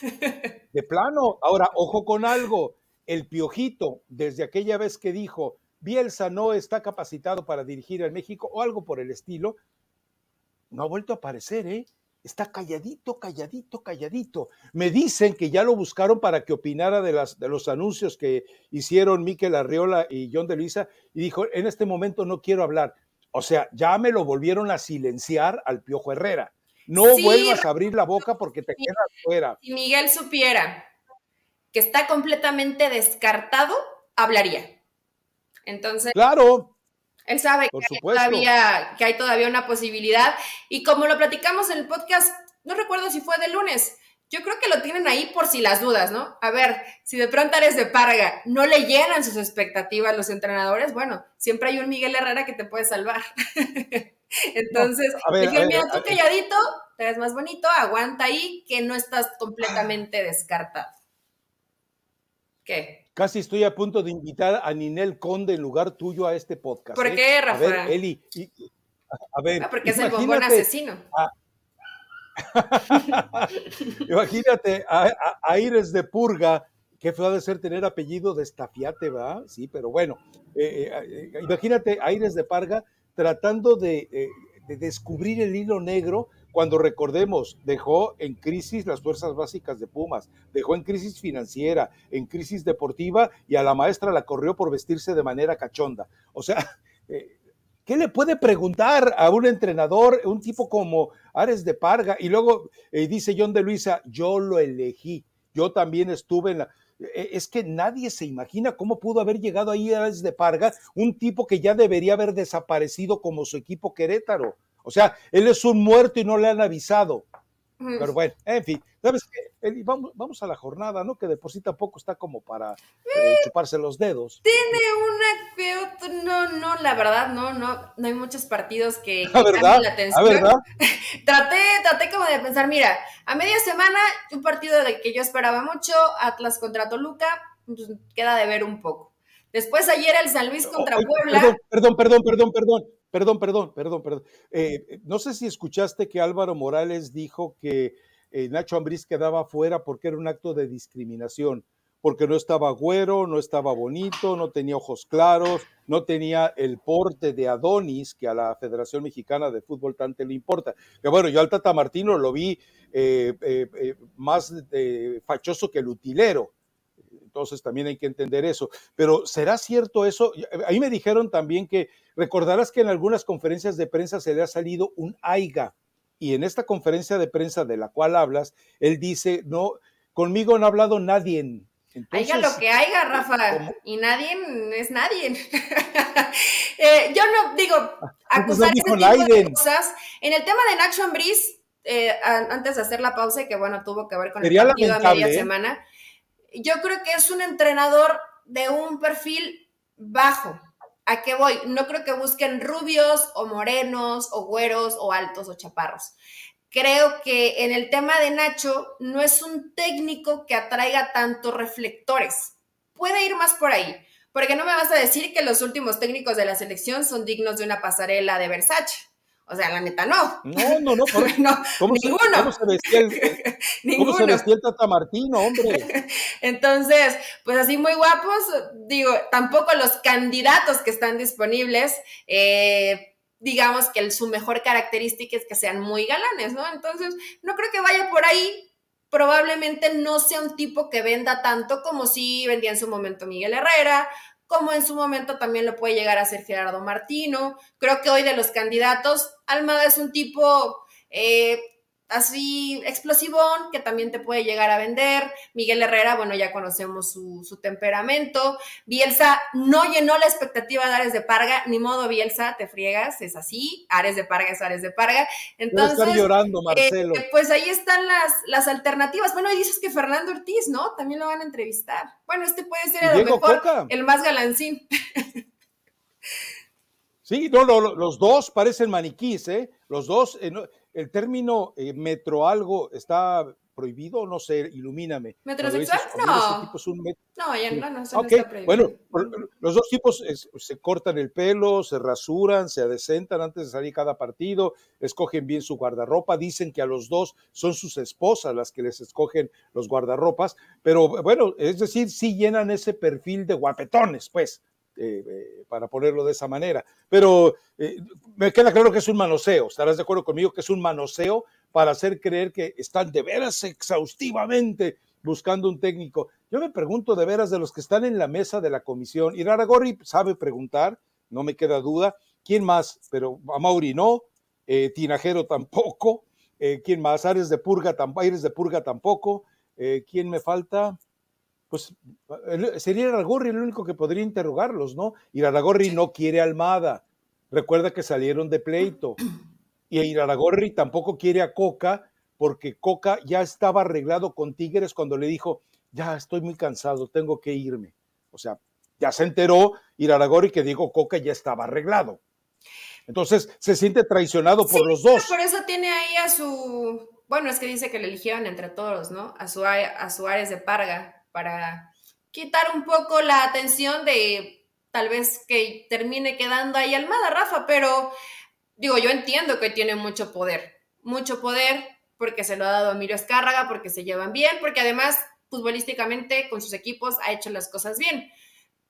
S2: (laughs)
S1: De plano, ahora, ojo con algo el Piojito, desde aquella vez que dijo, Bielsa no está capacitado para dirigir al México o algo por el estilo, no ha vuelto a aparecer, ¿eh? Está calladito, calladito, calladito. Me dicen que ya lo buscaron para que opinara de, las, de los anuncios que hicieron Miquel Arriola y John de Luisa y dijo, en este momento no quiero hablar. O sea, ya me lo volvieron a silenciar al Piojo Herrera. No vuelvas a abrir la boca porque te quedas fuera.
S2: Si Miguel supiera que está completamente descartado, hablaría. Entonces,
S1: claro.
S2: Él sabe que hay, todavía, que hay todavía una posibilidad. Y como lo platicamos en el podcast, no recuerdo si fue de lunes, yo creo que lo tienen ahí por si las dudas, ¿no? A ver, si de pronto eres de Parga, no le llenan sus expectativas los entrenadores, bueno, siempre hay un Miguel Herrera que te puede salvar. (laughs) Entonces, mira, tú calladito, te ves más bonito, aguanta ahí, que no estás completamente descartado. ¿Qué?
S1: Casi estoy a punto de invitar a Ninel Conde en lugar tuyo a este podcast.
S2: ¿Por
S1: ¿eh?
S2: qué, Rafa?
S1: A ver, Eli, a ver.
S2: Ah, porque es el bombón asesino. (laughs)
S1: imagínate a, Aires de Purga, que fue de ser tener apellido de estafiate, ¿va? Sí, pero bueno, eh, eh, imagínate a Aires de Parga tratando de, de descubrir el hilo negro cuando recordemos, dejó en crisis las fuerzas básicas de Pumas, dejó en crisis financiera, en crisis deportiva y a la maestra la corrió por vestirse de manera cachonda. O sea, (laughs) eh, ¿qué le puede preguntar a un entrenador, un tipo como Ares de Parga? Y luego eh, dice John de Luisa, yo lo elegí, yo también estuve en la... Eh, es que nadie se imagina cómo pudo haber llegado ahí Ares de Parga, un tipo que ya debería haber desaparecido como su equipo Querétaro. O sea, él es un muerto y no le han avisado. Pero bueno, en fin, ¿sabes qué? Vamos, vamos a la jornada, ¿no? Que de por sí tampoco está como para eh, chuparse los dedos.
S2: Tiene una que no, no, la verdad, no, no, no hay muchos partidos que, (laughs)
S1: que verdad? la atención. verdad? (laughs)
S2: traté, traté como de pensar, mira, a media semana, un partido de que yo esperaba mucho, Atlas contra Toluca, pues, queda de ver un poco. Después ayer el San Luis contra Puebla.
S1: Perdón, perdón, perdón, perdón, perdón, perdón, perdón, perdón. Eh, no sé si escuchaste que Álvaro Morales dijo que eh, Nacho Ambriz quedaba fuera porque era un acto de discriminación. porque no estaba güero, no estaba bonito, no tenía ojos claros, no tenía el porte de Adonis que a la Federación Mexicana de Fútbol tanto le importa. Que bueno, yo al Tata Martino lo vi eh, eh, eh, más fachoso que el utilero. Entonces también hay que entender eso. Pero ¿será cierto eso? Ahí me dijeron también que recordarás que en algunas conferencias de prensa se le ha salido un AIGA. Y en esta conferencia de prensa de la cual hablas, él dice, no, conmigo no ha hablado nadie,
S2: haya lo que haya, Rafa, y nadie es nadie. (laughs) Eh, yo no digo ah, acusar ese tipo de cosas. En el tema de Nacho Ambriz, eh, antes de hacer la pausa, y que bueno, tuvo que ver con el partido a media ¿eh? semana, yo creo que es un entrenador de un perfil bajo. ¿A qué voy? No creo que busquen rubios o morenos o güeros o altos o chaparros creo que en el tema de Nacho no es un técnico que atraiga tantos reflectores. Puede ir más por ahí, porque no me vas a decir que los últimos técnicos de la selección son dignos de una pasarela de Versace. O sea, la neta no.
S1: No, no, no. (laughs) ¿cómo ninguno. Se, ¿Cómo se vestía el, ninguno. ¿cómo se vestía el (laughs) Tata Martino, hombre? (laughs)
S2: Entonces, pues así muy guapos, digo, tampoco los candidatos que están disponibles, eh, digamos que su mejor característica es que sean muy galanes, ¿no? Entonces, no creo que vaya por ahí. Probablemente no sea un tipo que venda tanto como si vendía en su momento Miguel Herrera, como en su momento también lo puede llegar a ser Gerardo Martino. Creo que hoy de los candidatos, Almada es un tipo eh, así explosivón que también te puede llegar a vender. Miguel Herrera, bueno, ya conocemos su, temperamento. Bielsa no llenó la expectativa de Ares de Parga, ni modo Bielsa, te friegas, es así, Ares de Parga es Ares de Parga. Entonces,
S1: llorando, Marcelo.
S2: Eh, pues ahí están las, las alternativas. Bueno, y dices que Fernando Ortiz, ¿no? También lo van a entrevistar. Bueno, este puede ser a lo mejor el más galancín.
S1: Sí, no, los dos parecen maniquís, ¿eh? Los dos, eh, el término eh, metro algo está prohibido, no sé, ilumíname.
S2: ¿Metrosexual? no. no, ya no, no, está prohibido.
S1: Bueno, los dos tipos se cortan el pelo, se rasuran, se adecentan antes de salir cada partido, escogen bien su guardarropa, dicen que a los dos son sus esposas las que les escogen los guardarropas, pero bueno, es decir, sí llenan ese perfil de guapetones, pues, eh, eh, para ponerlo de esa manera. Pero eh, me queda claro que es un manoseo, estarás de acuerdo conmigo que es un manoseo para hacer creer que están de veras exhaustivamente buscando un técnico. Yo me pregunto de veras de los que están en la mesa de la comisión, Iraragorri sabe preguntar, no me queda duda, ¿quién más? Pero a Mauri no, Tinajero tampoco, ¿quién más? Ares de Purga, Aires de Purga tampoco, ¿quién me falta? Pues sería Iraragorri el único que podría interrogarlos, ¿no? Iraragorri no quiere Almada. Recuerda que salieron de pleito. Y Iraragorri tampoco quiere a Coca porque Coca ya estaba arreglado con Tigres cuando le dijo, ya estoy muy cansado, tengo que irme. O sea, ya se enteró Iraragorri que dijo Coca ya estaba arreglado. Entonces se siente traicionado por los dos.
S2: Por eso tiene ahí a su, bueno, es que dice que le eligieron entre todos, ¿no? A su, a su Ares de Parga para quitar un poco la atención de tal vez que termine quedando ahí Almada, Rafa, pero digo, yo entiendo que tiene mucho poder, mucho poder porque se lo ha dado a Emilio Escárraga, porque se llevan bien, porque además futbolísticamente con sus equipos ha hecho las cosas bien.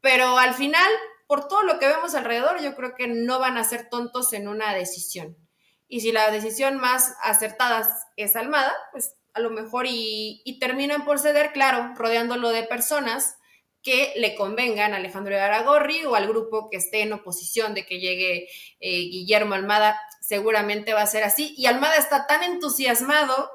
S2: Pero al final, por todo lo que vemos alrededor, yo creo que no van a ser tontos en una decisión. Y si la decisión más acertada es Almada, pues a lo mejor y, terminan por ceder, claro, rodeándolo de personas que le convengan a Alejandro Aragorri o al grupo que esté en oposición de que llegue eh, Guillermo Almada, seguramente va a ser así. Y Almada está tan entusiasmado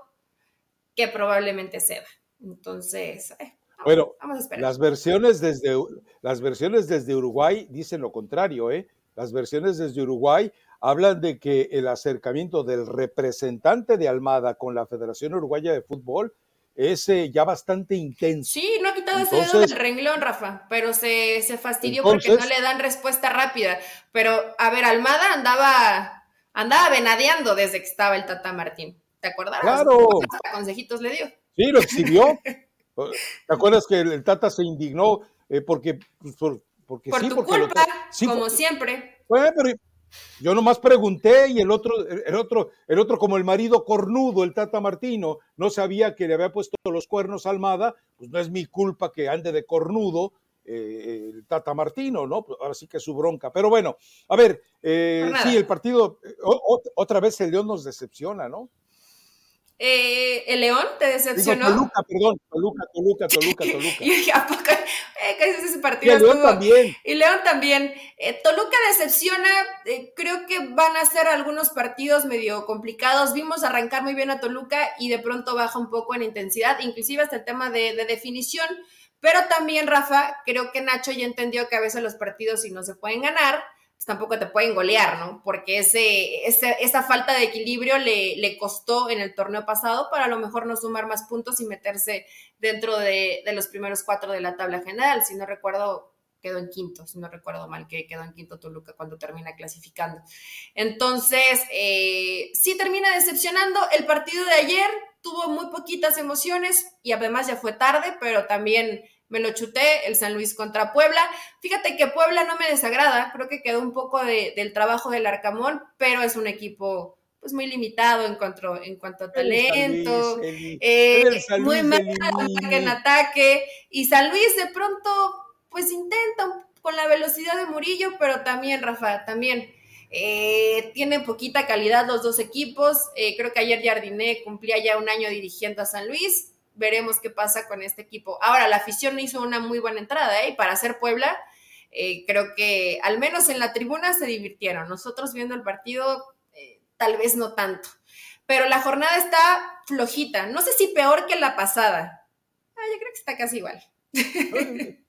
S2: que probablemente se va. Entonces,
S1: eh, bueno, vamos a esperar. Las versiones, desde, las versiones desde Uruguay dicen lo contrario, ¿eh? Las versiones desde Uruguay hablan de que el acercamiento del representante de Almada con la Federación Uruguaya de Fútbol es eh, ya bastante intenso.
S2: Sí, no ha quitado ese dedo del renglón, Rafa, pero se, fastidió porque no le dan respuesta rápida. Pero, a ver, Almada andaba, andaba venadeando desde que estaba el Tata Martín. ¿Te acuerdas?
S1: Claro.
S2: consejitos le dio?
S1: Sí, lo exhibió. (laughs) ¿Te acuerdas que el, Tata se indignó eh, porque, pues, porque
S2: por
S1: sí,
S2: tu culpa, como siempre.
S1: Bueno, pero Yo nomás pregunté y el otro, el otro, el otro como el marido cornudo, el Tata Martino, no sabía que le había puesto los cuernos a Almada, pues no es mi culpa que ande de cornudo eh, el Tata Martino, ¿no? Pues ahora sí que es su bronca. Pero bueno, a ver, eh, sí, el partido, eh, otra vez el León nos decepciona, ¿no?
S2: Eh, ¿El León te decepcionó?
S1: Toluca, perdón, Toluca, Toluca, Toluca, (laughs) Toluca.
S2: y ¿a poco? (laughs) Eh, ese partido?
S1: Y el León también.
S2: Y León también. Eh, Toluca decepciona, eh, creo que van a ser algunos partidos medio complicados. Vimos arrancar muy bien a Toluca y de pronto baja un poco en intensidad, inclusive hasta el tema de, de definición. Pero también, Rafa, creo que Nacho ya entendió que a veces los partidos, si no se pueden ganar, pues, tampoco te pueden golear, ¿no? Porque ese, esa falta de equilibrio le, le, costó en el torneo pasado para a lo mejor no sumar más puntos y meterse dentro de, los primeros cuatro de la tabla general. Si no recuerdo, quedó en quinto, si no recuerdo mal que quedó en quinto Toluca cuando termina clasificando. Entonces, eh, sí termina decepcionando. El partido de ayer tuvo muy poquitas emociones y además ya fue tarde, pero también me lo chuté, el San Luis contra Puebla. Fíjate que Puebla no me desagrada, creo que quedó un poco del trabajo del Arcamón, pero es un equipo pues muy limitado en cuanto, en cuanto a talento, eh, muy mal en ataque, y San Luis de pronto pues intenta con la velocidad de Murillo, pero también, Rafa, también eh, tiene poquita calidad los dos equipos, eh, creo que ayer Jardiné cumplía ya un año dirigiendo a San Luis, veremos qué pasa con este equipo. Ahora, la afición hizo una muy buena entrada, ¿eh? Y para hacer Puebla, eh, creo que al menos en la tribuna se divirtieron. Nosotros viendo el partido, eh, tal vez no tanto. Pero la jornada está flojita. No sé si peor que la pasada. Ah, yo creo que está casi igual. (laughs)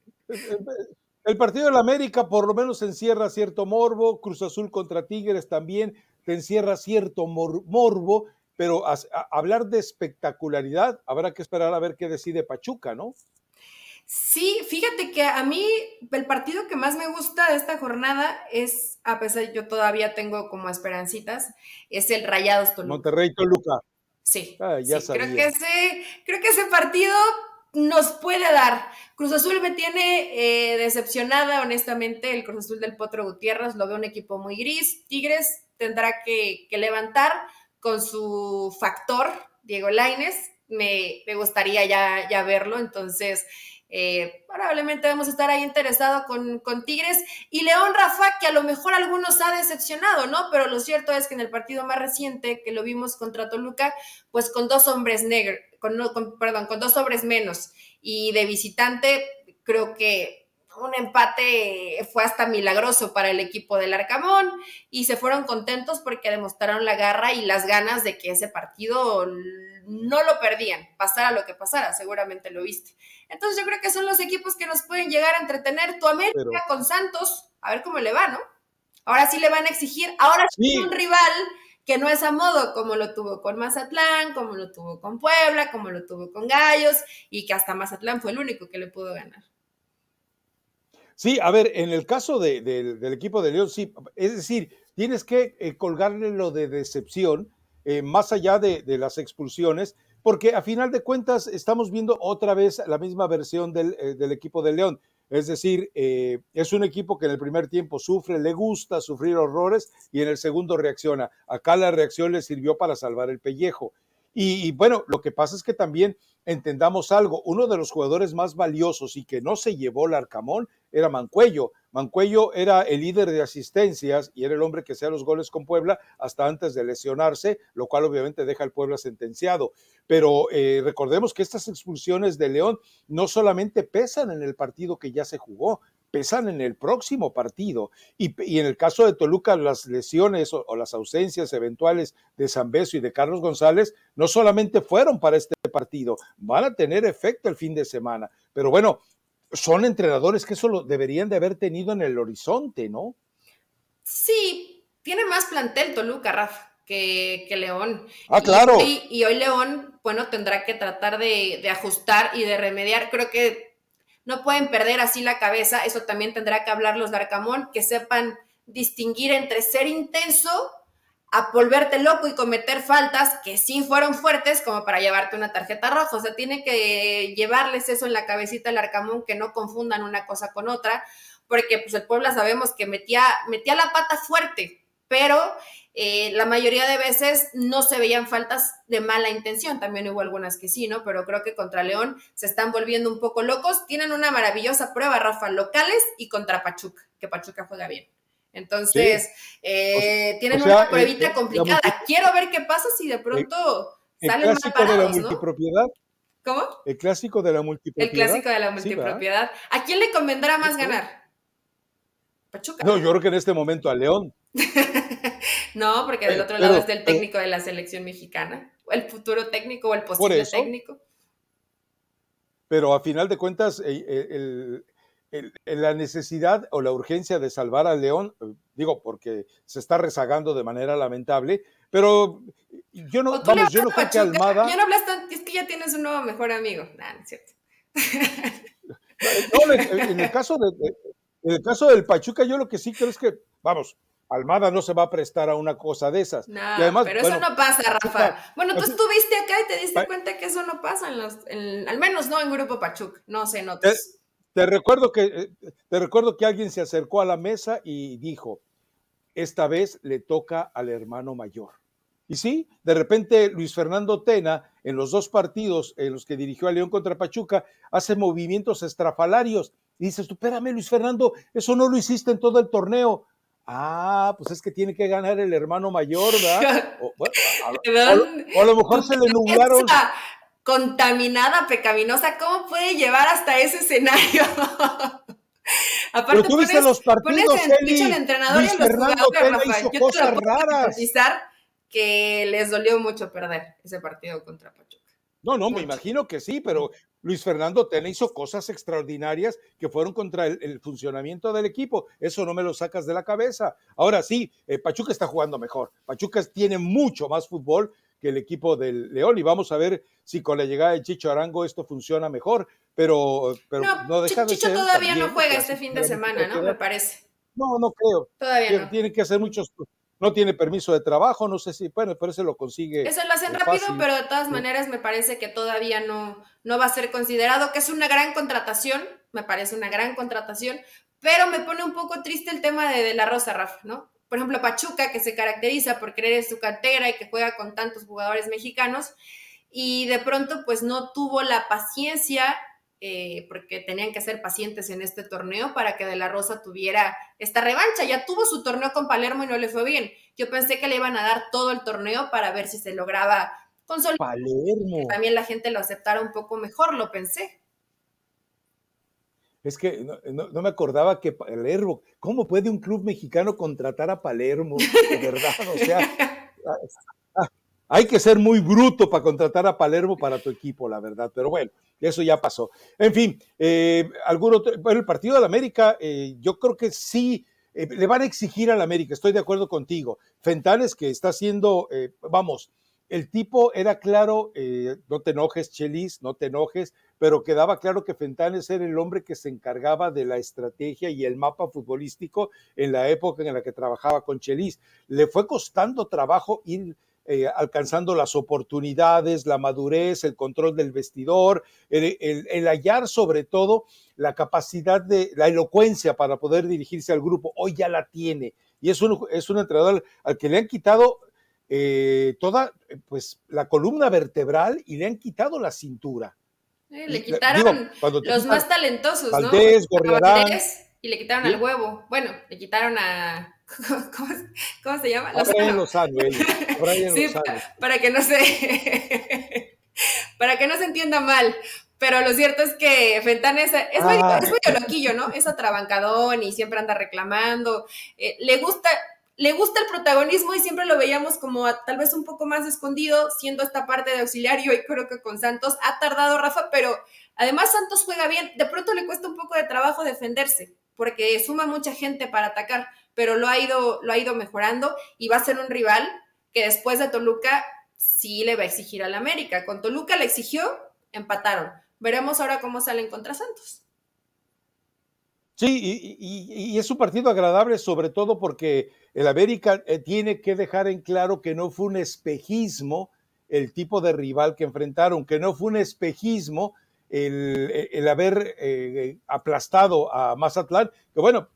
S1: El partido de la América por lo menos encierra cierto morbo, Cruz Azul contra Tigres también te encierra cierto morbo, pero hablar de espectacularidad, habrá que esperar a ver qué decide Pachuca, ¿no?
S2: Sí, fíjate que a mí el partido que más me gusta de esta jornada es, a pesar de yo todavía tengo como esperancitas, es el Rayados Toluca.
S1: Monterrey Toluca.
S2: Sí, ah, ya Creo que ese, creo que ese partido nos puede dar. Cruz Azul me tiene eh, decepcionada, honestamente, el Cruz Azul del Potro Gutiérrez, lo veo un equipo muy gris. Tigres tendrá que, que levantar con su factor, Diego Laines. Me, gustaría ya, ya, verlo, entonces eh, probablemente vamos a estar ahí interesados con, con, Tigres. Y León Rafa, que a lo mejor algunos ha decepcionado, ¿no? Pero lo cierto es que en el partido más reciente que lo vimos contra Toluca, pues con dos hombres negros, con, perdón, con dos hombres menos y de visitante, creo que un empate fue hasta milagroso para el equipo del Arcamón y se fueron contentos porque demostraron la garra y las ganas de que ese partido no lo perdían, pasara lo que pasara, seguramente lo viste. Entonces yo creo que son los equipos que nos pueden llegar a entretener. Tu América con Santos, a ver cómo le va, ¿no? Ahora sí le van a exigir, ahora sí un rival que no es a modo como lo tuvo con Mazatlán, como lo tuvo con Puebla, como lo tuvo con Gallos y que hasta Mazatlán fue el único que le pudo ganar.
S1: Sí, a ver, en el caso del equipo de León, sí, es decir, tienes que eh, colgarle lo de decepción, eh, más allá de, las expulsiones, porque a final de cuentas estamos viendo otra vez la misma versión del, eh, equipo de León. Es decir, es un equipo que en el primer tiempo sufre, le gusta sufrir horrores y en el segundo reacciona. Acá la reacción le sirvió para salvar el pellejo. Y, bueno, lo que pasa es que también entendamos algo, uno de los jugadores más valiosos y que no se llevó el Arcamón era Mancuello. Mancuello era el líder de asistencias y era el hombre que hacía los goles con Puebla hasta antes de lesionarse, lo cual obviamente deja al Puebla sentenciado. Pero eh, recordemos que estas expulsiones de León no solamente pesan en el partido que ya se jugó, pesan en el próximo partido. Y, en el caso de Toluca, las lesiones o, las ausencias eventuales de San Beso y de Carlos González no solamente fueron para este partido, van a tener efecto el fin de semana. Pero bueno, son entrenadores que eso lo deberían de haber tenido en el horizonte, ¿no?
S2: Sí, tiene más plantel Toluca, Rafa. Que, León.
S1: Ah, claro.
S2: Y, hoy León, bueno, tendrá que tratar de, de ajustar y de remediar. Creo que no pueden perder así la cabeza, eso también tendrá que hablar los de Arcamón, que sepan distinguir entre ser intenso a volverte loco y cometer faltas que sí fueron fuertes como para llevarte una tarjeta roja. O sea, tiene que llevarles eso en la cabecita al Arcamón, que no confundan una cosa con otra, porque pues el Puebla sabemos que metía, metía la pata fuerte pero eh, la mayoría de veces no se veían faltas de mala intención, también hubo algunas que sí, ¿no? Pero creo que contra León se están volviendo un poco locos. Tienen una maravillosa prueba, Rafa, locales y contra Pachuca, que Pachuca juega bien. Entonces, eh, tienen una pruebita eh, complicada. Quiero ver qué pasa si de pronto salen
S1: más parados, de la multipropiedad.
S2: ¿Cómo?
S1: El clásico de la multipropiedad.
S2: El clásico de la multipropiedad. ¿A quién le convendrá más ganar?
S1: Pachuca. No, yo creo que en este momento a León. (laughs)
S2: no, porque del otro lado está el técnico de la selección mexicana, el futuro técnico o el posible técnico.
S1: Pero a final de cuentas, eh, la necesidad o la urgencia de salvar a León, eh, digo, porque se está rezagando de manera lamentable, pero yo no, vamos, yo no creo que Almada.
S2: Ya no hablas es que ya tienes un nuevo mejor amigo. Nah, no es cierto.
S1: No, en, el caso de, en el caso del Pachuca, yo lo que sí creo es que, vamos, Almada no se va a prestar a una cosa de esas.
S2: No, pero eso no pasa, Rafa. Bueno, tú estuviste acá y te diste cuenta que eso no pasa en los, al menos no en Grupo Pachuca, no sé, no.
S1: Te, te, recuerdo que, eh, te recuerdo que alguien se acercó a la mesa y dijo, esta vez le toca al hermano mayor. Y sí, de repente Luis Fernando Tena, en los dos partidos en los que dirigió a León contra Pachuca, hace movimientos estrafalarios. Y dices, espérame, Luis Fernando, eso no lo hiciste en todo el torneo. Ah, pues es que tiene que ganar el hermano mayor, ¿verdad? (laughs) O, a, lo mejor se le nublaron.
S2: Contaminada, pecaminosa, ¿cómo puede llevar hasta ese escenario? (laughs)
S1: Aparte, Pero tú pones, los partidos, en
S2: Eli, el entrenador Luis y los Fernando jugadores, Rafael. Yo te lo puedo raras que les dolió mucho perder ese partido contra Pachuca.
S1: No, no, me imagino que sí, pero Luis Fernando Tena hizo cosas extraordinarias que fueron contra el, funcionamiento del equipo. Eso no me lo sacas de la cabeza. Ahora sí, eh, Pachuca está jugando mejor. Pachuca tiene mucho más fútbol que el equipo del León y vamos a ver si con la llegada de Chicho Arango esto funciona mejor, pero, pero no, deja de
S2: Chicho todavía no juega este fin de semana, ¿no? Me parece.
S1: No, no creo.
S2: Todavía no.
S1: Tiene que hacer muchos no tiene permiso de trabajo, no sé si, bueno, pero eso lo consigue.
S2: Eso lo hacen rápido, pero de todas maneras me parece que todavía no, no va a ser considerado, que es una gran contratación, me parece una gran contratación, pero me pone un poco triste el tema de, de la Rosa, Rafa, ¿no? Por ejemplo, Pachuca, que se caracteriza por creer en su cantera y que juega con tantos jugadores mexicanos, y de pronto pues no tuvo la paciencia eh, porque tenían que ser pacientes en este torneo para que De La Rosa tuviera esta revancha. Ya tuvo su torneo con Palermo y no le fue bien. Yo pensé que le iban a dar todo el torneo para ver si se lograba consolidar.
S1: Palermo.
S2: También la gente lo aceptara un poco mejor, lo pensé.
S1: Es que no, me acordaba que Palermo, ¿cómo puede un club mexicano contratar a Palermo? De verdad, o sea, (laughs) hay que ser muy bruto para contratar a Palermo para tu equipo, la verdad. Pero bueno, eso ya pasó. En fin, eh, el partido de la América, eh, yo creo que sí. Eh, le van a exigir al América, estoy de acuerdo contigo. Fentanes que está haciendo, vamos, el tipo era claro, no te enojes, Chelis, no te enojes, pero quedaba claro que Fentanes era el hombre que se encargaba de la estrategia y el mapa futbolístico en la época en la que trabajaba con Chelis. Le fue costando trabajo ir eh, alcanzando las oportunidades, la madurez, el control del vestidor, el, hallar sobre todo la capacidad de la elocuencia para poder dirigirse al grupo. Hoy ya la tiene y es un, es un entrenador al que le han quitado eh, toda pues la columna vertebral y le han quitado la cintura.
S2: Eh, le quitaron los más talentosos, ¿no? y le quitaron al huevo. Bueno, le quitaron a (laughs) ¿Cómo, se llama? (laughs) sí, para, que no se (laughs) para que no se entienda mal. Pero lo cierto es que Fentanes es, muy, ah. loquillo, ¿no? Es atrabancadón y siempre anda reclamando. Eh, le gusta, le gusta el protagonismo y siempre lo veíamos como tal vez un poco más escondido, siendo esta parte de auxiliario y creo que con Santos ha tardado Rafa, pero además Santos juega bien. De pronto le cuesta un poco de trabajo defenderse, porque suma mucha gente para atacar pero lo ha ido, lo ha ido mejorando y va a ser un rival que después de Toluca sí le va a exigir al América. Con Toluca le exigió, empataron. Veremos ahora cómo salen contra Santos.
S1: Sí, y, es un partido agradable, sobre todo porque el América eh, tiene que dejar en claro que no fue un espejismo el tipo de rival que enfrentaron, que no fue un espejismo el, haber eh, aplastado a Mazatlán, que bueno,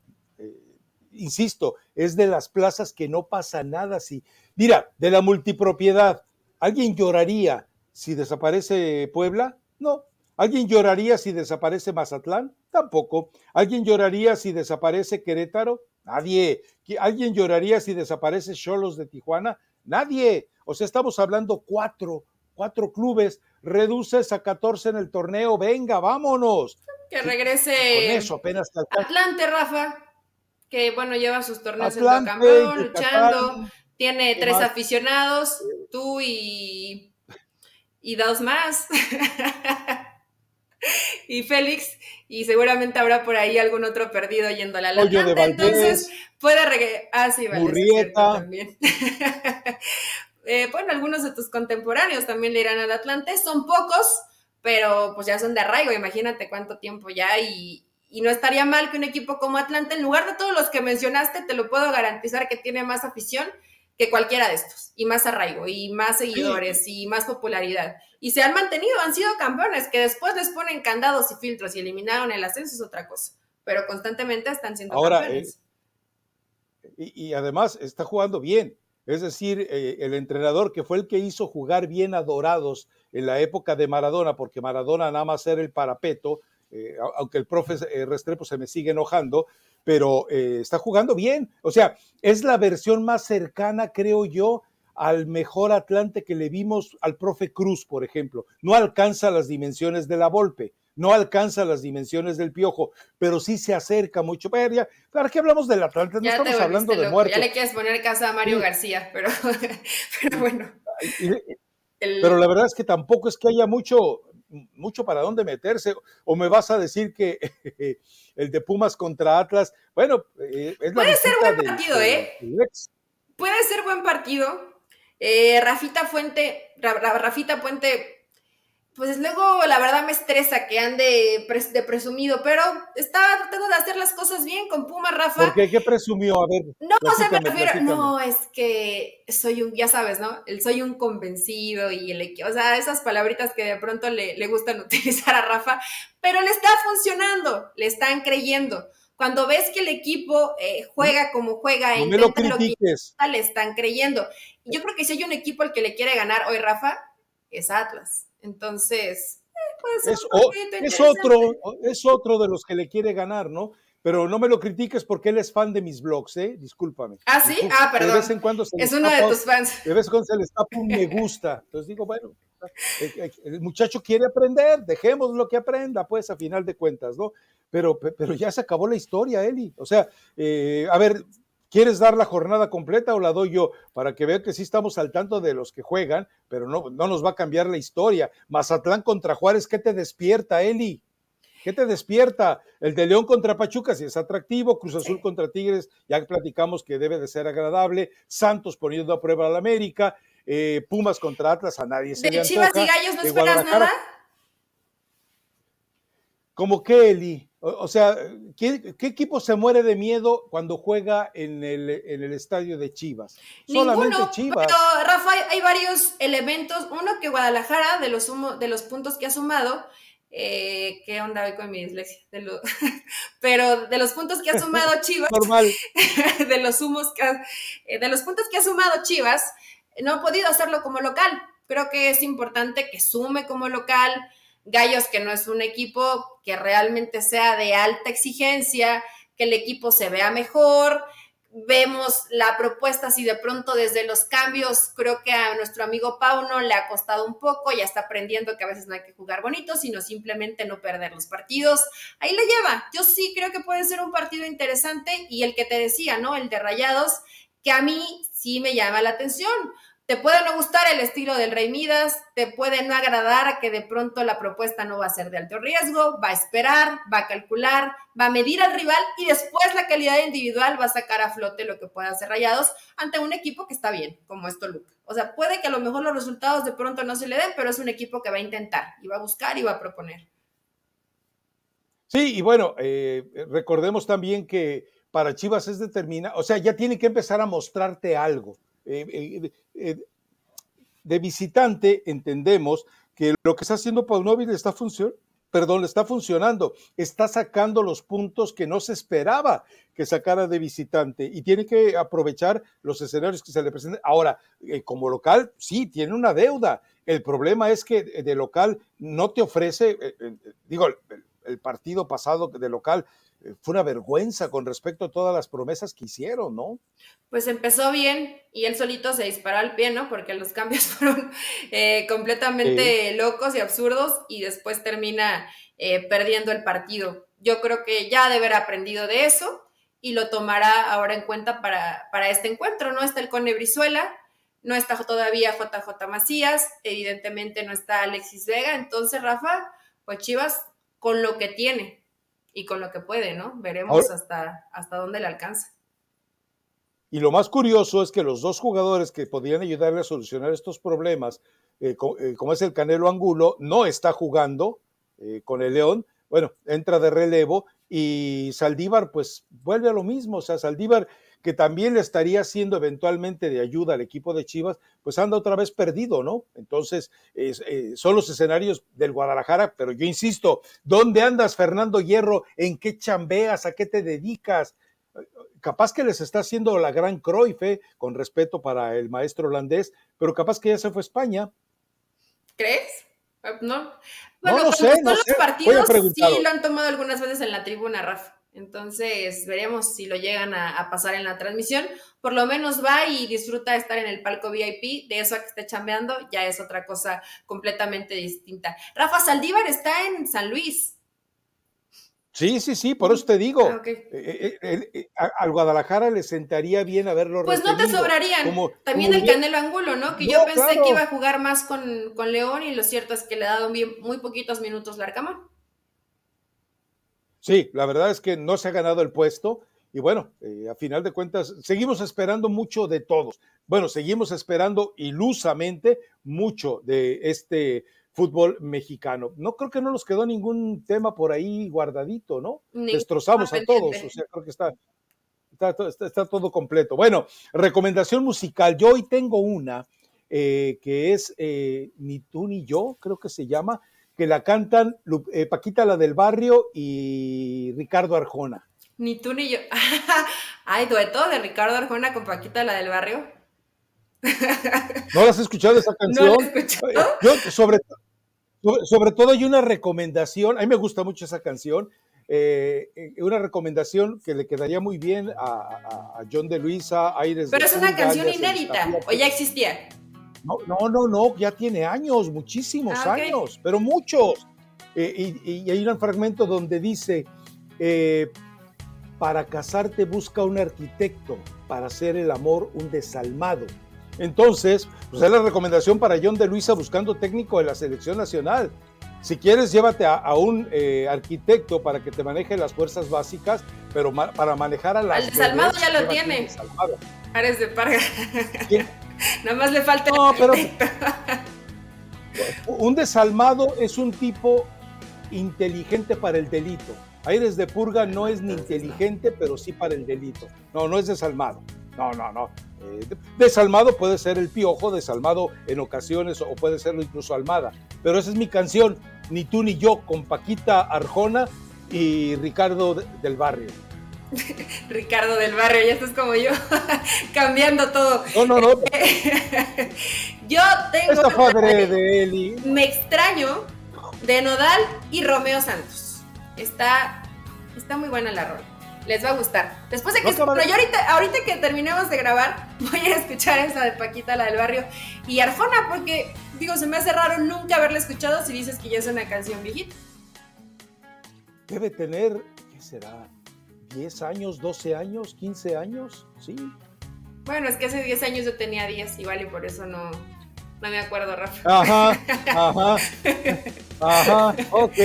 S1: insisto, es de las plazas que no pasa nada. Si, mira, de la multipropiedad, ¿alguien lloraría si desaparece Puebla? No. ¿Alguien lloraría si desaparece Mazatlán? Tampoco. ¿Alguien lloraría si desaparece Querétaro? Nadie. ¿Alguien lloraría si desaparece Cholos de Tijuana? Nadie. O sea, estamos hablando cuatro, cuatro clubes. Reduces a 14 en el torneo. Venga, vámonos.
S2: Que regrese.
S1: eso apenas.
S2: Atlante, Rafa. Que bueno, lleva sus torneos en campeón, luchando. Tiene tres aficionados, tú y, y dos más. (laughs) y Félix, y seguramente habrá por ahí algún otro perdido yendo a la Atlante, entonces puede regresar. Ah, sí, vale, también. (laughs) Eh, bueno, algunos de tus contemporáneos también le irán al Atlante, son pocos, pero pues ya son de arraigo, imagínate cuánto tiempo ya y, y no estaría mal que un equipo como Atlante, en lugar de todos los que mencionaste, te lo puedo garantizar que tiene más afición que cualquiera de estos, y más arraigo, y más seguidores, y más popularidad. Y se han mantenido, han sido campeones, que después les ponen candados y filtros y eliminaron el ascenso es otra cosa, pero constantemente están siendo campeones.
S1: Eh, y, además está jugando bien, es decir, eh, el entrenador que fue el que hizo jugar bien a Dorados en la época de Maradona, porque Maradona nada más era el parapeto, eh, aunque el profe Restrepo se me sigue enojando, pero eh, está jugando bien. O sea, es la versión más cercana, creo yo, al mejor Atlante que le vimos al profe Cruz, por ejemplo. No alcanza las dimensiones de la Volpe, no alcanza las dimensiones del Piojo, pero sí se acerca mucho. Pero ya, claro que hablamos del Atlante, no estamos hablando de muerte.
S2: Ya le quieres poner casa a Mario García, pero, (laughs) bueno.
S1: Pero la verdad es que tampoco es que haya mucho, mucho para dónde meterse, o me vas a decir que (laughs) el de Pumas contra Atlas, bueno,
S2: eh, es Puede ser buen partido, ¿eh? Puede ser buen partido. Eh, Rafita Fuente, Rafita Puente pues luego la verdad me estresa que ande de presumido, pero estaba tratando de hacer las cosas bien con Puma, Rafa.
S1: ¿Por qué? ¿Qué presumió? A ver.
S2: No, o sea, me refiero, no, es que soy un, ya sabes, ¿no? El soy un convencido y el o sea, esas palabritas que de pronto le, le gustan (laughs) utilizar a Rafa, pero le está funcionando, le están creyendo. Cuando ves que el equipo eh, juega como juega
S1: e lo, que
S2: le están creyendo. Yo creo que si hay un equipo al que le quiere ganar hoy, Rafa, es Atlas. Entonces,
S1: eh, es, es otro, es otro de los que le quiere ganar, ¿no? Pero no me lo critiques porque él es fan de mis blogs, ¿eh? Discúlpame.
S2: Ah, sí, ah, perdón.
S1: De vez en cuando
S2: es uno de tus fans.
S1: De vez en cuando se le está un me (laughs) gusta. Entonces digo, bueno, el muchacho quiere aprender, dejemos lo que aprenda, pues, a final de cuentas, ¿no? Pero, pero ya se acabó la historia, Eli. O sea, eh, a ver, ¿Quieres dar la jornada completa o la doy yo? Para que vean que sí estamos al tanto de los que juegan, pero no, no nos va a cambiar la historia. Mazatlán contra Juárez, ¿qué te despierta, Eli? ¿Qué te despierta? El de León contra Pachuca, si es atractivo, Cruz Azul contra Tigres, ya platicamos que debe de ser agradable, Santos poniendo a prueba al América, eh, Pumas contra Atlas, a nadie se
S2: ¿De Chivas y Gallos no esperas nada?
S1: ¿Cómo qué, Eli? O, sea, ¿qué, equipo se muere de miedo cuando juega en el, en el estadio de Chivas?
S2: Solamente Chivas. Pero, Rafa, hay varios elementos. Uno que Guadalajara, de los, de los puntos que ha sumado, eh, ¿qué onda hoy con mi dislexia? (laughs) pero de los puntos que ha sumado (laughs) Chivas,
S1: Normal. (laughs)
S2: de los que eh, de los puntos que ha sumado Chivas, no ha podido hacerlo como local. Creo que es importante que sume como local, Gallos, que no es un equipo que realmente sea de alta exigencia, que el equipo se vea mejor. Vemos la propuesta si de pronto desde los cambios, creo que a nuestro amigo Pauno le ha costado un poco, ya está aprendiendo que a veces no hay que jugar bonito, sino simplemente no perder los partidos. Ahí le lleva. Yo sí creo que puede ser un partido interesante y el que te decía, ¿no? El de Rayados, que a mí sí me llama la atención te puede no gustar el estilo del Rey Midas, te puede no agradar que de pronto la propuesta no va a ser de alto riesgo, va a esperar, va a calcular, va a medir al rival y después la calidad individual va a sacar a flote lo que pueda hacer Rayados ante un equipo que está bien, como es Toluca. O sea, puede que a lo mejor los resultados de pronto no se le den, pero es un equipo que va a intentar y va a buscar y va a proponer.
S1: Sí, y bueno, eh, recordemos también que para Chivas es determinante, o sea, ya tiene que empezar a mostrarte algo. Eh, eh, eh, de visitante entendemos que lo que está haciendo Paunovic está, perdón, le está funcionando. Está sacando los puntos que no se esperaba que sacara de visitante y tiene que aprovechar los escenarios que se le presenten. Ahora, como local, sí, tiene una deuda. El problema es que de local no te ofrece, digo, el partido pasado de local eh, fue una vergüenza con respecto a todas las promesas que hicieron, ¿no?
S2: Pues empezó bien y él solito se disparó al pie, ¿no? Porque los cambios (laughs) fueron eh, completamente locos y absurdos y después termina eh, perdiendo el partido. Yo creo que ya debe haber aprendido de eso y lo tomará ahora en cuenta para, para este encuentro. No está el Cone Brizuela, no está todavía JJ Macías, evidentemente no está Alexis Vega, entonces Rafa, pues Chivas con lo que tiene, y con lo que puede, ¿no? Veremos hasta, hasta dónde le alcanza.
S1: Y lo más curioso es que los dos jugadores que podían ayudarle a solucionar estos problemas, eh, eh, como es el Canelo Angulo, no está jugando eh, con el León, bueno, entra de relevo y Saldívar pues vuelve a lo mismo, o sea, Saldívar que también le estaría siendo eventualmente de ayuda al equipo de Chivas, pues anda otra vez perdido, ¿no? Entonces, eh, son los escenarios del Guadalajara, pero yo insisto, ¿dónde andas, Fernando Hierro? ¿En qué chambeas? ¿A qué te dedicas? Capaz que les está haciendo la gran Cruyff, ¿eh? con respeto para el maestro holandés, pero capaz que ya se fue a España.
S2: ¿Crees? No. Bueno, no, sé, no los partidos sí lo han tomado algunas veces en la tribuna, Rafa. Entonces, veremos si lo llegan a, pasar en la transmisión. Por lo menos va y disfruta de estar en el palco VIP. De eso a que esté chambeando, ya es otra cosa completamente distinta. Rafa Saldívar está en San Luis.
S1: Sí, sí, sí, por eso te digo. Ah, eh, eh, eh, al Guadalajara le sentaría bien haberlo
S2: Pues no te sobrarían. También el Canelo Angulo, ¿no? Que yo pensé que iba a jugar más con, León y lo cierto es que le ha dado muy poquitos minutos Larcamón.
S1: Sí, la verdad es que no se ha ganado el puesto y bueno, eh, a final de cuentas, seguimos esperando mucho de todos. Bueno, seguimos esperando ilusamente mucho de este fútbol mexicano. No creo que no nos quedó ningún tema por ahí guardadito, ¿no? Destrozamos a todos, o sea, creo que está, está, todo completo. Bueno, recomendación musical. Yo hoy tengo una eh, que es eh, Ni tú ni yo, creo que se llama que la cantan eh, Paquita la del barrio y Ricardo Arjona.
S2: Ni tú ni yo. (laughs) Hay dueto de Ricardo Arjona con Paquita la del barrio. (laughs)
S1: ¿No has escuchado esa canción? ¿No escuchado? Yo, sobre, sobre, todo hay una recomendación, a mí me gusta mucho esa canción, eh, eh, una recomendación que le quedaría muy bien a, John de Luisa, Aires
S2: Pero es una canción inédita, o ya existía.
S1: No, no, no, no, ya tiene años, muchísimos ah, años, pero muchos. Eh, y, hay un fragmento donde dice, eh, para casarte busca un arquitecto, para hacer el amor un desalmado. Entonces, pues es la recomendación para John de Luisa buscando técnico de la selección nacional. Si quieres, llévate a, un eh, arquitecto para que te maneje las fuerzas básicas, pero para manejar a las...
S2: Al desalmado ya lo tiene. Ares de Parga. Nada más le falta. No, pero.
S1: un desalmado es un tipo inteligente para el delito. Aires de Purga no es ni inteligente, pero sí para el delito. No, no es desalmado. No, no, no. Eh, desalmado puede ser el piojo, desalmado en ocasiones, o puede serlo incluso Almada. Pero esa es mi canción, Ni tú ni yo, con Paquita Arjona y Ricardo del Barrio. (laughs)
S2: Ricardo del barrio, ya estás como yo, (laughs) cambiando todo.
S1: No, no, no. (laughs)
S2: yo tengo. de Eli. Me extraño de Nodal y Romeo Santos. Está, está muy buena la rola. Les va a gustar. Después de que. pero yo ahorita, ahorita que terminemos de grabar, voy a escuchar esa de Paquita, la del barrio. Y Arjona, porque, digo, se me hace raro nunca haberla escuchado si dices que ya es una canción viejita.
S1: Debe tener, ¿qué será? 10 años, 12 años, 15 años, sí.
S2: Bueno, es que hace 10 años yo tenía 10 igual y por eso no, no me acuerdo, Rafa.
S1: Ajá, (laughs) ajá, ajá, ok,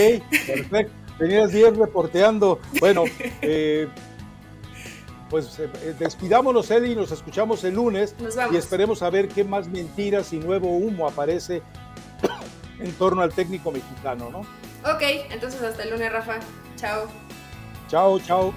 S1: perfecto. Tenías 10 reporteando. Bueno, eh, pues eh, eh, despidámonos, Eddie, y nos escuchamos el lunes. Y esperemos a ver qué más mentiras y nuevo humo aparece (coughs) en torno al técnico mexicano, ¿no?
S2: Ok, entonces hasta el lunes, Rafa. Chao.
S1: Chao, chao.